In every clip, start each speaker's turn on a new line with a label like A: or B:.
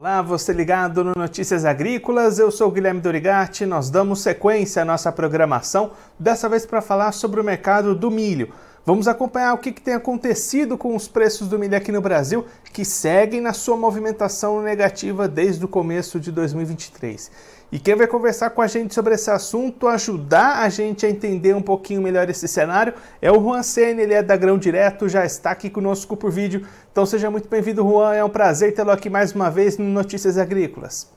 A: Olá, você ligado no Notícias Agrícolas, eu sou Guilherme Dorigatti, nós damos sequência à nossa programação, dessa vez para falar sobre o mercado do milho. Vamos acompanhar o que, que, tem acontecido com os preços do milho aqui no Brasil, que seguem na sua movimentação negativa desde o começo de 2023. E quem vai conversar com a gente sobre esse assunto, ajudar a gente a entender um pouquinho melhor esse cenário, é o Juan Senna, ele é da Grão Direto, já está aqui conosco por vídeo. Então seja muito bem-vindo, Juan, é um prazer tê-lo aqui mais uma vez no Notícias Agrícolas.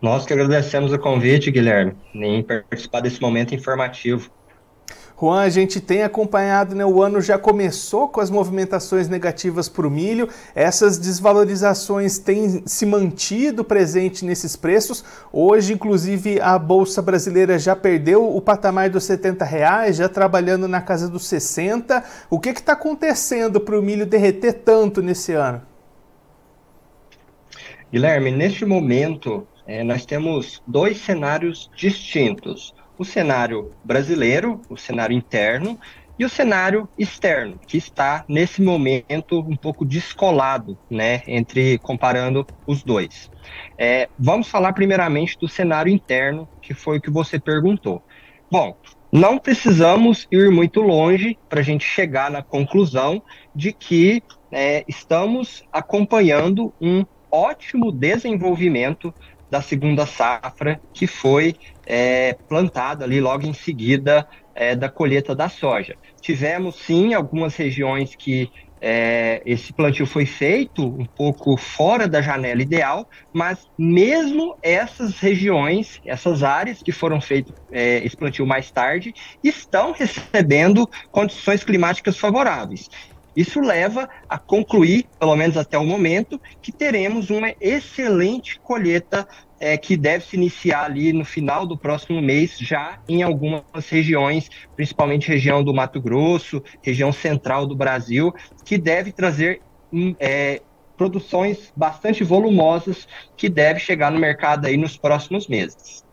B: Nós que agradecemos o convite, Guilherme, em participar desse momento informativo.
A: Juan, a gente tem acompanhado, né, o ano já começou com as movimentações negativas para o milho, essas desvalorizações têm se mantido presente nesses preços. Hoje, inclusive, a Bolsa Brasileira já perdeu o patamar dos 70 reais, já trabalhando na casa dos 60. O que está acontecendo para o milho derreter tanto nesse ano?
B: Guilherme, neste momento, é, nós temos dois cenários distintos o cenário brasileiro, o cenário interno, e o cenário externo, que está nesse momento um pouco descolado, né, entre comparando os dois. É, vamos falar primeiramente do cenário interno, que foi o que você perguntou. Bom, não precisamos ir muito longe para a gente chegar na conclusão de que é, estamos acompanhando um ótimo desenvolvimento da segunda safra que foi é, plantada ali logo em seguida é, da colheita da soja. Tivemos sim algumas regiões que é, esse plantio foi feito um pouco fora da janela ideal, mas mesmo essas regiões, essas áreas que foram feitas é, esse plantio mais tarde, estão recebendo condições climáticas favoráveis. Isso leva a concluir, pelo menos até o momento, que teremos uma excelente colheita é, que deve se iniciar ali no final do próximo mês, já em algumas regiões, principalmente região do Mato Grosso, região central do Brasil, que deve trazer hum, é, produções bastante volumosas que deve chegar no mercado aí nos próximos meses.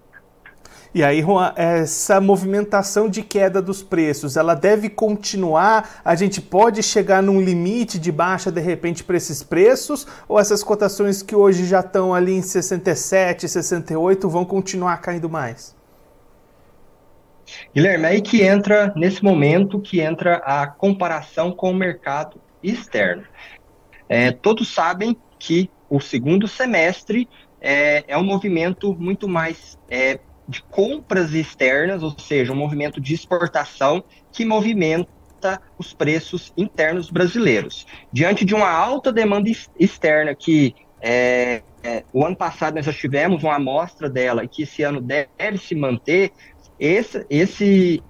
A: E aí, Juan, essa movimentação de queda dos preços, ela deve continuar? A gente pode chegar num limite de baixa de repente para esses preços? Ou essas cotações que hoje já estão ali em 67, 68 vão continuar caindo mais?
B: Guilherme, aí que entra, nesse momento, que entra a comparação com o mercado externo. É, todos sabem que o segundo semestre é, é um movimento muito mais é, de compras externas, ou seja, um movimento de exportação que movimenta os preços internos brasileiros. Diante de uma alta demanda externa que é, é, o ano passado nós já tivemos uma amostra dela e que esse ano deve se manter, esse, esse,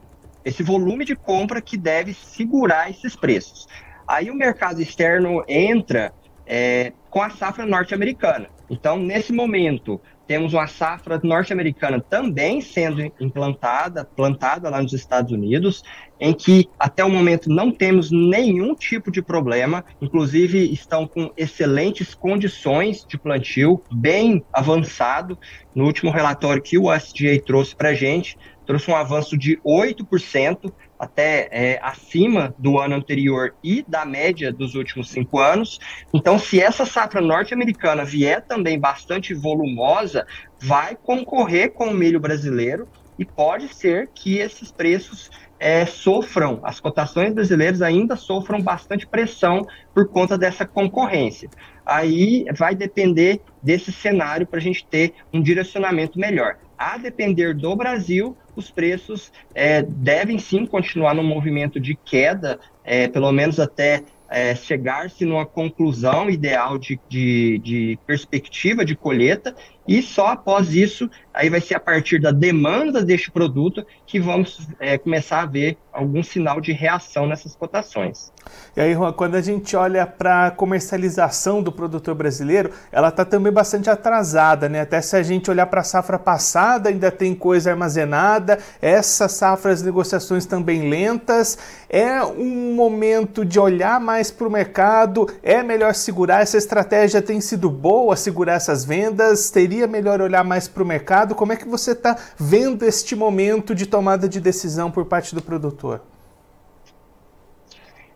B: esse volume de compra que deve segurar esses preços. Aí o mercado externo entra é, com a safra norte-americana. Então, nesse momento, temos uma safra norte-americana também sendo implantada, plantada lá nos Estados Unidos, em que até o momento não temos nenhum tipo de problema, inclusive estão com excelentes condições de plantio, bem avançado. No último relatório que o USDA trouxe para a gente, trouxe um avanço de 8%, até é, acima do ano anterior e da média dos últimos cinco anos. Então, se essa safra norte-americana vier também bastante volumosa, vai concorrer com o milho brasileiro e pode ser que esses preços é, sofram, as cotações brasileiras ainda sofram bastante pressão por conta dessa concorrência. Aí vai depender desse cenário para a gente ter um direcionamento melhor. A depender do Brasil, os preços é, devem sim continuar no movimento de queda, é, pelo menos até é, chegar-se numa conclusão ideal de, de, de, perspectiva de colheita, e só após isso, aí vai ser a partir da demanda deste produto que vamos é, começar a ver algum sinal de reação nessas cotações.
A: E aí, Juan, quando a gente olha para a comercialização do produtor brasileiro, ela está também bastante atrasada, né? Até se a gente olhar para a safra passada, ainda tem coisa armazenada, essa safra, as negociações também lentas. É um momento de olhar mais para o mercado, é melhor segurar, essa estratégia tem sido boa, segurar essas vendas, teria melhor olhar mais para o mercado. Como é que você está vendo este momento de tomada de decisão por parte do produtor?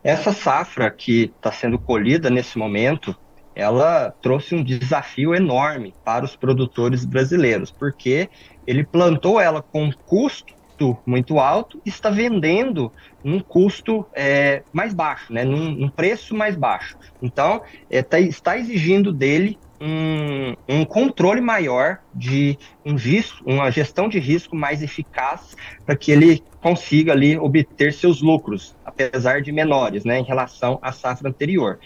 B: Essa safra que está sendo colhida nesse momento, ela trouxe um desafio enorme para os produtores brasileiros, porque ele plantou ela com custo muito alto e está vendendo num custo é, mais baixo, né, num, num, preço mais baixo. Então, é, tá, está exigindo dele um, um, controle maior de um risco, uma gestão de risco mais eficaz para que ele consiga ali obter seus lucros, apesar de menores, né, em relação à safra anterior.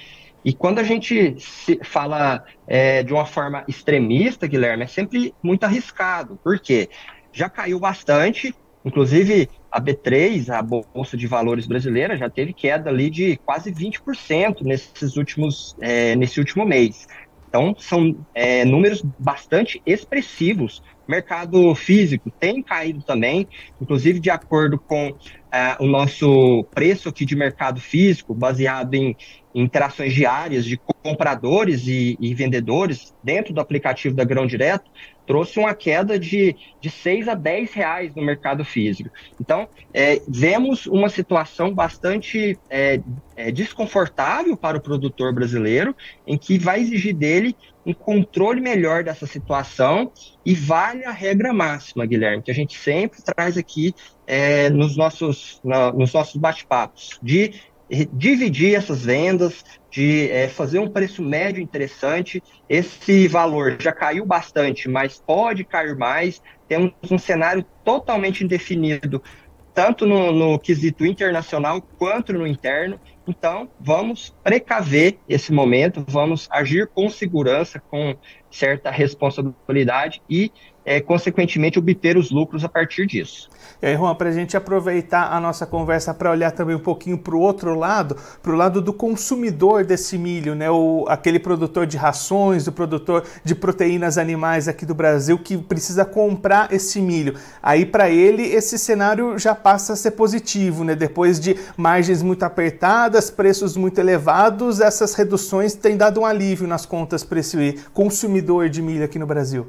B: E quando a gente fala é, de uma forma extremista, Guilherme, é sempre muito arriscado, porque já caiu bastante, inclusive a B3, a Bolsa de Valores brasileira, já teve queda ali de quase 20% nesses últimos, é, nesse último mês. Então, são é, números bastante expressivos. Mercado físico tem caído também, inclusive de acordo com é, o nosso preço aqui de mercado físico, baseado em, interações diárias de compradores e, e, vendedores dentro do aplicativo da Grão Direto, trouxe uma queda de, de 6 a 10 reais no mercado físico. Então, é, vemos uma situação bastante é, é, desconfortável para o produtor brasileiro, em que vai exigir dele um controle melhor dessa situação e vale a regra máxima, Guilherme, que a gente sempre traz aqui é, nos nossos, nos nossos bate-papos, de dividir essas vendas, de é, fazer um preço médio interessante. Esse valor já caiu bastante, mas pode cair mais. Temos um cenário totalmente indefinido, tanto no, no quesito internacional quanto no interno. Então, vamos precaver esse momento, vamos agir com segurança, com certa responsabilidade e é, consequentemente, obter os lucros a partir disso.
A: E aí, Juan, para a gente aproveitar a nossa conversa para olhar também um pouquinho para o outro lado, para o lado do consumidor desse milho, né? O, aquele produtor de rações, o produtor de proteínas animais aqui do Brasil que precisa comprar esse milho. Aí, para ele, esse cenário já passa a ser positivo, né? Depois de margens muito apertadas, preços muito elevados, essas reduções têm dado um alívio nas contas para esse consumidor de milho aqui no Brasil.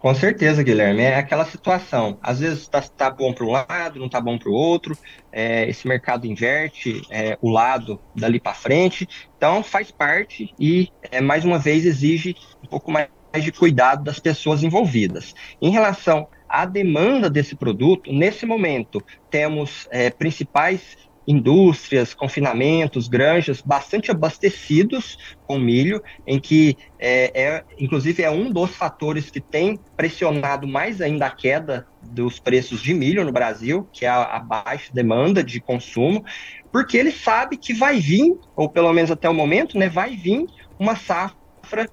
B: Com certeza, Guilherme. É aquela situação. Às vezes está tá bom para um lado, não está bom para o outro. É, esse mercado inverte é, o lado dali para frente. Então, faz parte e, é, mais uma vez, exige um pouco mais de cuidado das pessoas envolvidas. Em relação à demanda desse produto, nesse momento, temos é, principais indústrias, confinamentos, granjas bastante abastecidos com milho, em que é, é, inclusive é um dos fatores que tem pressionado mais ainda a queda dos preços de milho no Brasil, que é a, a baixa demanda de consumo, porque ele sabe que vai vir, ou pelo menos até o momento, né, vai vir uma safra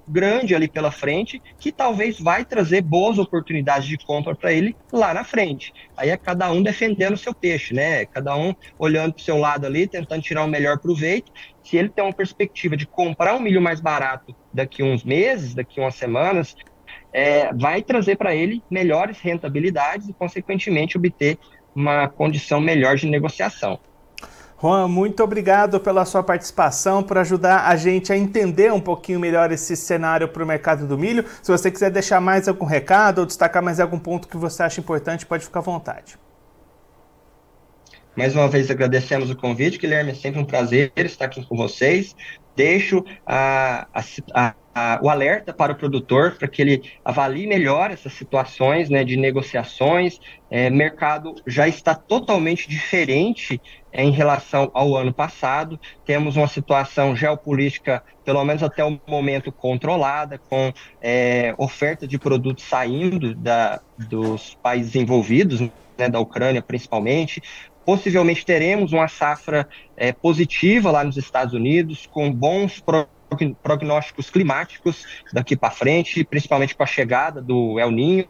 B: grande ali pela frente, que talvez vai trazer boas oportunidades de compra para ele lá na frente. Aí é cada um defendendo o seu peixe, né? Cada um olhando para o seu lado ali, tentando tirar o melhor proveito. Se ele tem uma perspectiva de comprar um milho mais barato daqui uns meses, daqui umas semanas, é, vai trazer para ele melhores rentabilidades e, consequentemente, obter uma condição melhor de negociação.
A: Juan, muito obrigado pela sua participação, por ajudar a gente a entender um pouquinho melhor esse cenário para o mercado do milho. Se você quiser deixar mais algum recado ou destacar mais algum ponto que você acha importante, pode ficar à vontade.
B: Mais uma vez agradecemos o convite, Guilherme. É sempre um prazer estar aqui com vocês. Deixo a, a, a, o alerta para o produtor para que ele avalie melhor essas situações né, de negociações. É, mercado já está totalmente diferente em relação ao ano passado. Temos uma situação geopolítica, pelo menos até o momento, controlada, com é, oferta de produtos saindo da, dos países envolvidos, né, da Ucrânia principalmente. Possivelmente teremos uma safra é, positiva lá nos Estados Unidos, com bons prognósticos climáticos daqui para frente, principalmente com a chegada do El Ninho.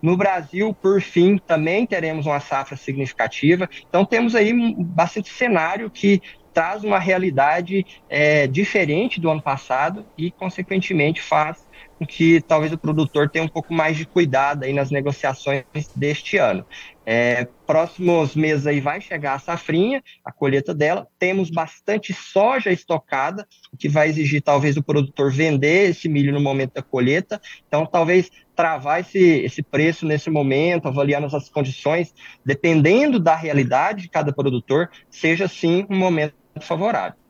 B: No Brasil, por fim, também teremos uma safra significativa. Então, temos aí bastante cenário que traz uma realidade é, diferente do ano passado e, consequentemente, faz com que talvez o produtor tenha um pouco mais de cuidado aí nas negociações deste ano. É, próximos meses aí vai chegar a safrinha, a colheita dela. Temos bastante soja estocada, o que vai exigir talvez o produtor vender esse milho no momento da colheita. Então, talvez travar esse, esse preço nesse momento, avaliando as condições, dependendo da realidade de cada produtor, seja sim um momento favorável.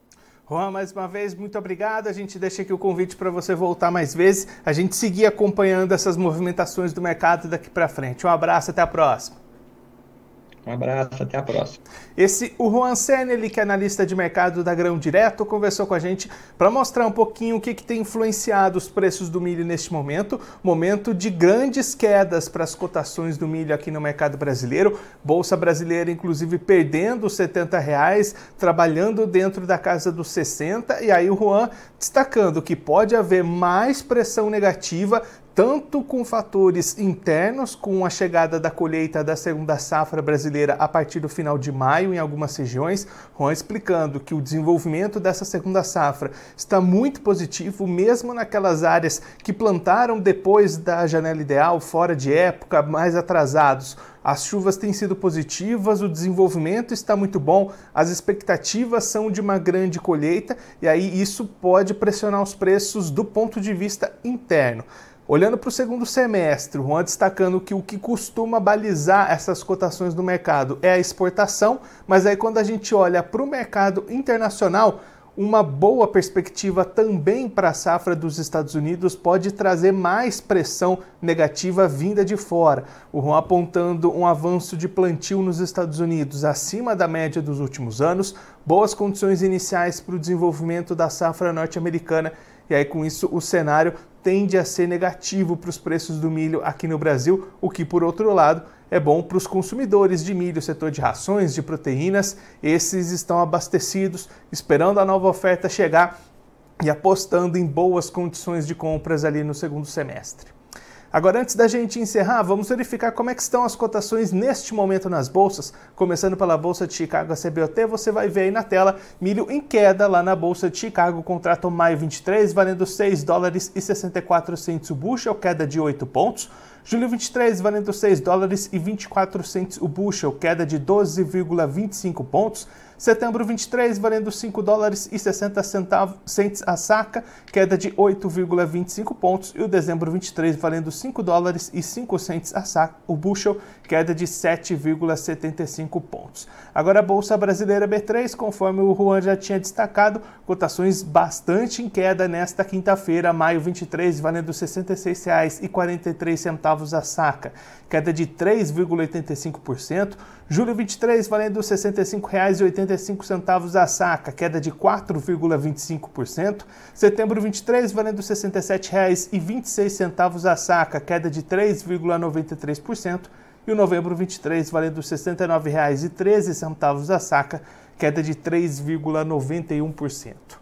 A: Juan, mais uma vez, muito obrigado. A gente deixa aqui o convite para você voltar mais vezes, a gente seguir acompanhando essas movimentações do mercado daqui para frente. Um abraço, até a próxima.
B: Um abraço, até a próxima.
A: Esse, o Juan Seneli, que é analista de mercado da Grão Direto, conversou com a gente para mostrar um pouquinho o que, que tem influenciado os preços do milho neste momento, momento de grandes quedas para as cotações do milho aqui no mercado brasileiro, Bolsa Brasileira inclusive perdendo os 70 reais, trabalhando dentro da casa dos 60, e aí o Juan destacando que pode haver mais pressão negativa tanto com fatores internos, com a chegada da colheita da segunda safra brasileira a partir do final de maio em algumas regiões, Juan explicando que o desenvolvimento dessa segunda safra está muito positivo, mesmo naquelas áreas que plantaram depois da janela ideal, fora de época, mais atrasados. As chuvas têm sido positivas, o desenvolvimento está muito bom, as expectativas são de uma grande colheita e aí isso pode pressionar os preços do ponto de vista interno. Olhando para o segundo semestre, o Juan destacando que o que costuma balizar essas cotações do mercado é a exportação, mas aí quando a gente olha para o mercado internacional, uma boa perspectiva também para a safra dos Estados Unidos pode trazer mais pressão negativa vinda de fora. O Juan apontando um avanço de plantio nos Estados Unidos acima da média dos últimos anos, boas condições iniciais para o desenvolvimento da safra norte-americana e aí com isso o cenário tende a ser negativo para os preços do milho aqui no Brasil, o que por outro lado é bom para os consumidores de milho, setor de rações, de proteínas. Esses estão abastecidos, esperando a nova oferta chegar e apostando em boas condições de compras ali no segundo semestre. Agora, antes da gente encerrar, vamos verificar como é que estão as cotações neste momento nas bolsas. Começando pela Bolsa de Chicago, a CBOT, você vai ver aí na tela milho em queda lá na Bolsa de Chicago, contrato maio 23, valendo 6 dólares e 64 centos o bushel, queda de 8 pontos. Julho 23, valendo 6 dólares e 24 centos o bushel, queda de 12,25 pontos. Setembro 23, valendo 5 dólares e 60 centavos a saca, queda de 8,25 pontos. E o dezembro 23, valendo 5 dólares e 5 centes a saca, o bushel, queda de 7,75 pontos. Agora a Bolsa Brasileira B3, conforme o Juan já tinha destacado, cotações bastante em queda nesta quinta-feira, maio 23, valendo R$ 66,43 a saca, queda de 3,85%. Julho 23, valendo R$ 65,85 65 a saca, queda de 4,25%. Setembro 23, valendo R$ 67,26 a saca, queda de 3,93%. E o novembro 23, valendo R$ 69,13 a saca, queda de 3,91%.